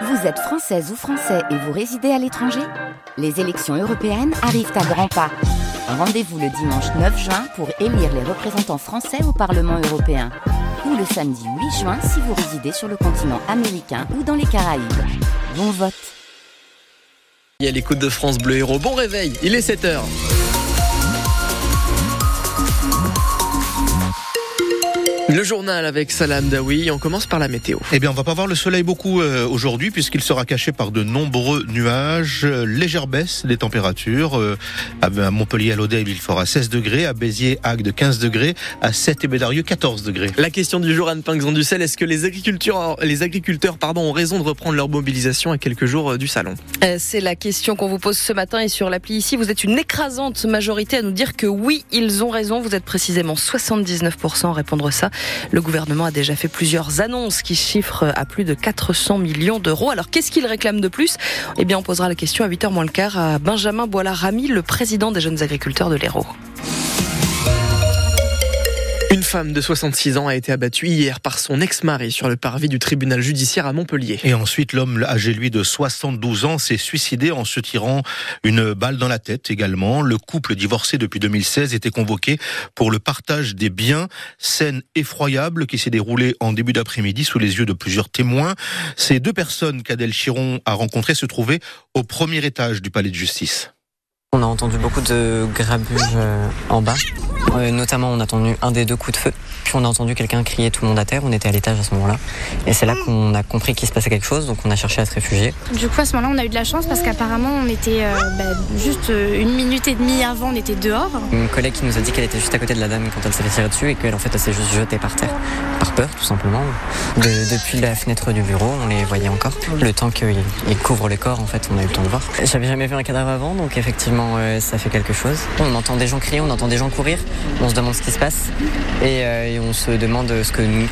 Vous êtes française ou français et vous résidez à l'étranger Les élections européennes arrivent à grands pas. Rendez-vous le dimanche 9 juin pour élire les représentants français au Parlement européen. Ou le samedi 8 juin si vous résidez sur le continent américain ou dans les Caraïbes. Bon vote a l'écoute de France Bleu Héros. Bon réveil, il est 7h. Le journal avec Salam Daoui, on commence par la météo. Eh bien, on va pas voir le soleil beaucoup euh, aujourd'hui puisqu'il sera caché par de nombreux nuages. Euh, légère baisse des températures. Euh, à Montpellier, à Lodève, il fera 16 degrés. À Béziers, Agde, 15 degrés. À 7 et Bédarieux, 14 degrés. La question du jour, Anne Pinxon du Sel, est-ce que les agriculteurs, les agriculteurs pardon, ont raison de reprendre leur mobilisation à quelques jours du salon? C'est la question qu'on vous pose ce matin et sur l'appli ici, vous êtes une écrasante majorité à nous dire que oui, ils ont raison. Vous êtes précisément 79% à répondre ça. Le gouvernement a déjà fait plusieurs annonces qui chiffrent à plus de 400 millions d'euros. Alors qu'est-ce qu'il réclame de plus? Eh bien, on posera la question à 8h moins le quart à Benjamin Boila-Rami, le président des jeunes agriculteurs de l'Hérault. Une femme de 66 ans a été abattue hier par son ex-mari sur le parvis du tribunal judiciaire à Montpellier. Et ensuite, l'homme âgé lui de 72 ans s'est suicidé en se tirant une balle dans la tête également. Le couple divorcé depuis 2016 était convoqué pour le partage des biens. Scène effroyable qui s'est déroulée en début d'après-midi sous les yeux de plusieurs témoins. Ces deux personnes qu'Adèle Chiron a rencontrées se trouvaient au premier étage du palais de justice. On a entendu beaucoup de grabuge euh, en bas. Euh, notamment, on a entendu un des deux coups de feu. Puis on a entendu quelqu'un crier tout le monde à terre. On était à l'étage à ce moment-là. Et c'est là qu'on a compris qu'il se passait quelque chose. Donc on a cherché à se réfugier. Du coup, à ce moment-là, on a eu de la chance parce qu'apparemment, on était euh, bah, juste une minute et demie avant, on était dehors. Une collègue qui nous a dit qu'elle était juste à côté de la dame quand elle s'est fait tirer dessus et qu'elle en fait elle s'est juste jetée par terre. Par peur, tout simplement. depuis la fenêtre du bureau, on les voyait encore. Le temps qu'ils couvrent les corps, en fait, on a eu le temps de voir. J'avais jamais vu un cadavre avant, donc effectivement, euh, ça fait quelque chose. On entend des gens crier, on entend des gens courir, on se demande ce qui se passe et, euh, on se demande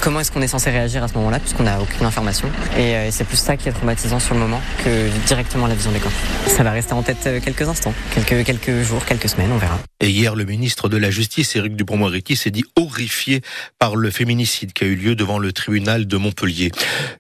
comment est-ce qu'on est censé réagir à ce moment-là puisqu'on n'a aucune information. Et euh, c'est plus ça qui est traumatisant sur le moment que directement la vision des corps. Ça va rester en tête quelques instants, quelques, jours, quelques semaines, on verra. Et hier, le ministre de la Justice, Éric Dupond-Moretti, s'est dit horrifié par le féminicide qui a eu lieu devant le tribunal de Montpellier.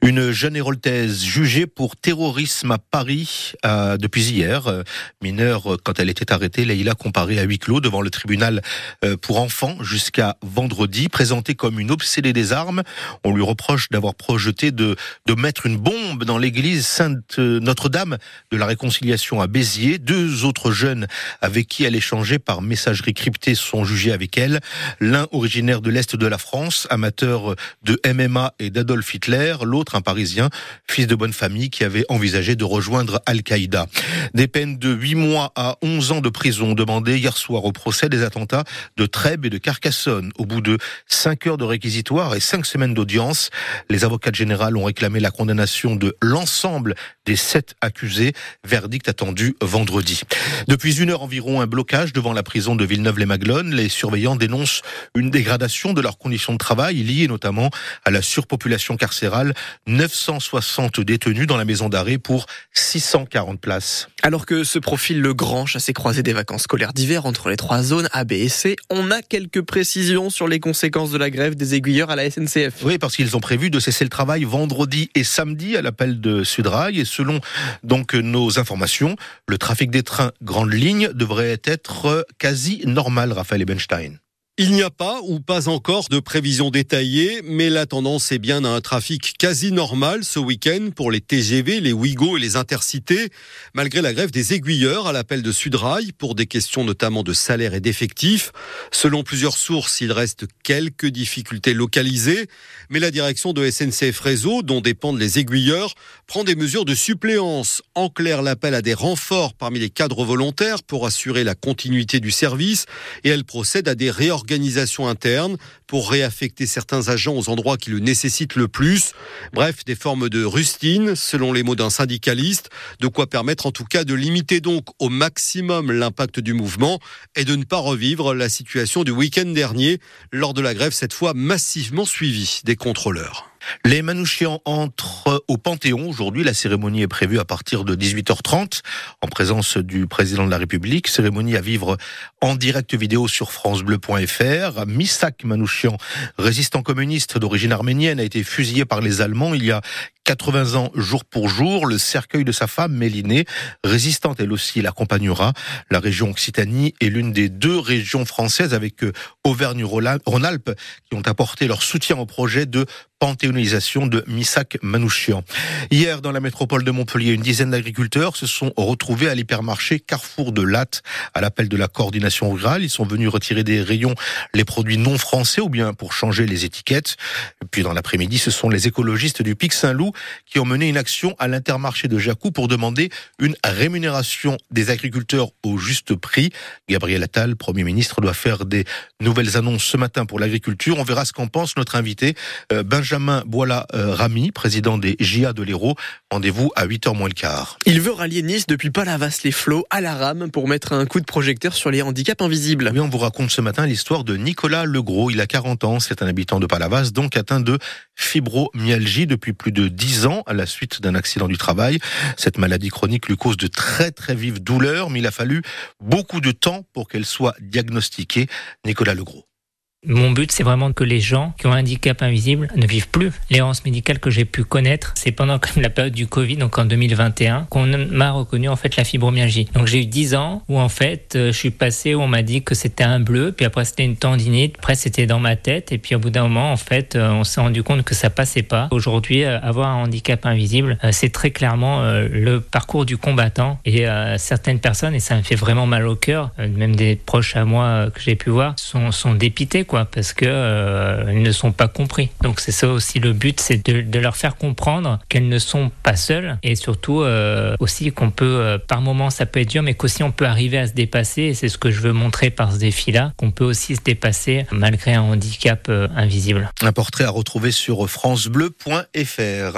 Une jeune héroltaise jugée pour terrorisme à Paris depuis hier, mineure quand elle était arrêtée, Leïla comparée à huis clos devant le tribunal euh, pour enfants jusqu'à vendredi, présentée comme une obsédée des armes. On lui reproche d'avoir projeté de, de mettre une bombe dans l'église Sainte Notre-Dame de la Réconciliation à Béziers. Deux autres jeunes avec qui elle échangeait par messagerie cryptée sont jugés avec elle. L'un originaire de l'Est de la France, amateur de MMA et d'Adolf Hitler. L'autre, un Parisien, fils de bonne famille qui avait envisagé de rejoindre Al-Qaïda. Des peines de 8 mois à 11 11 ans de prison demandés hier soir au procès des attentats Trèbes et de Carcassonne. Au bout de 5 heures de réquisitoire et 5 semaines d'audience, les avocats généraux ont réclamé la condamnation de l'ensemble des 7 accusés. Verdict attendu vendredi. Depuis une heure environ, un blocage devant la prison de Villeneuve-les-Maglones. Les surveillants dénoncent une dégradation de leurs conditions de travail liée notamment à la surpopulation carcérale. 960 détenus dans la maison d'arrêt pour 640 places. Alors que se profile le grand chassé croisé des vacances scolaires d'hiver entre les trois zones A, B et C, on a quelques précisions sur les conséquences de la grève des aiguilleurs à la SNCF. Oui, parce qu'ils ont prévu de cesser le travail vendredi et samedi à l'appel de Sudrail. Et selon donc nos informations, le trafic des trains grande ligne devrait être quasi normal, Raphaël Ebenstein. Il n'y a pas ou pas encore de prévision détaillée, mais la tendance est bien à un trafic quasi normal ce week-end pour les TGV, les Ouigo et les intercités, malgré la grève des aiguilleurs à l'appel de Sudrail pour des questions notamment de salaire et d'effectifs. Selon plusieurs sources, il reste quelques difficultés localisées, mais la direction de SNCF Réseau, dont dépendent les aiguilleurs, prend des mesures de suppléance. En clair, l'appel à des renforts parmi les cadres volontaires pour assurer la continuité du service et elle procède à des réorganisations organisation interne pour réaffecter certains agents aux endroits qui le nécessitent le plus. Bref, des formes de rustine, selon les mots d'un syndicaliste, de quoi permettre en tout cas de limiter donc au maximum l'impact du mouvement et de ne pas revivre la situation du week-end dernier lors de la grève cette fois massivement suivie des contrôleurs. Les Manouchians entrent au Panthéon. Aujourd'hui, la cérémonie est prévue à partir de 18h30 en présence du président de la République. Cérémonie à vivre en direct vidéo sur francebleu.fr. Misak Manouchian, résistant communiste d'origine arménienne, a été fusillé par les Allemands il y a 80 ans jour pour jour. Le cercueil de sa femme, Mélinée, résistante elle aussi, l'accompagnera. La région Occitanie est l'une des deux régions françaises avec euh, Auvergne-Rhône-Alpes qui ont apporté leur soutien au projet de panthéonisation de Misak Manouchian. Hier, dans la métropole de Montpellier, une dizaine d'agriculteurs se sont retrouvés à l'hypermarché Carrefour de Latte à l'appel de la coordination rurale. Ils sont venus retirer des rayons les produits non français ou bien pour changer les étiquettes. Et puis dans l'après-midi, ce sont les écologistes du Pic Saint-Loup qui ont mené une action à l'intermarché de Jacou pour demander une rémunération des agriculteurs au juste prix. Gabriel Attal, Premier ministre, doit faire des nouvelles annonces ce matin pour l'agriculture. On verra ce qu'en pense notre invité euh, Benjamin Benjamin Boila-Rami, président des JA de l'Hérault. Rendez-vous à 8h moins le quart. Il veut rallier Nice depuis Palavas-les-Flots à la rame pour mettre un coup de projecteur sur les handicaps invisibles. Oui, on vous raconte ce matin l'histoire de Nicolas Legros. Il a 40 ans, c'est un habitant de Palavas, donc atteint de fibromyalgie depuis plus de 10 ans à la suite d'un accident du travail. Cette maladie chronique lui cause de très très vives douleurs, mais il a fallu beaucoup de temps pour qu'elle soit diagnostiquée. Nicolas Legros. Mon but, c'est vraiment que les gens qui ont un handicap invisible ne vivent plus. L'errance médicale que j'ai pu connaître, c'est pendant la période du Covid, donc en 2021, qu'on m'a reconnu en fait la fibromyalgie. Donc j'ai eu 10 ans où en fait euh, je suis passé où on m'a dit que c'était un bleu, puis après c'était une tendinite, après c'était dans ma tête, et puis au bout d'un moment en fait euh, on s'est rendu compte que ça passait pas. Aujourd'hui, euh, avoir un handicap invisible, c'est très clairement le parcours du combattant et certaines personnes, et ça me fait vraiment mal au cœur, même des proches à moi que j'ai pu voir, sont, sont dépités parce que euh, ils ne sont pas compris. Donc c'est ça aussi le but, c'est de, leur faire comprendre qu'elles ne sont pas seules et surtout euh, aussi qu'on peut, euh, par moments ça peut être dur, mais qu'aussi on peut arriver à se dépasser. Et c'est ce que je veux montrer par ce défi-là, qu'on peut aussi se dépasser malgré un handicap invisible. Un portrait à retrouver sur francebleu.fr.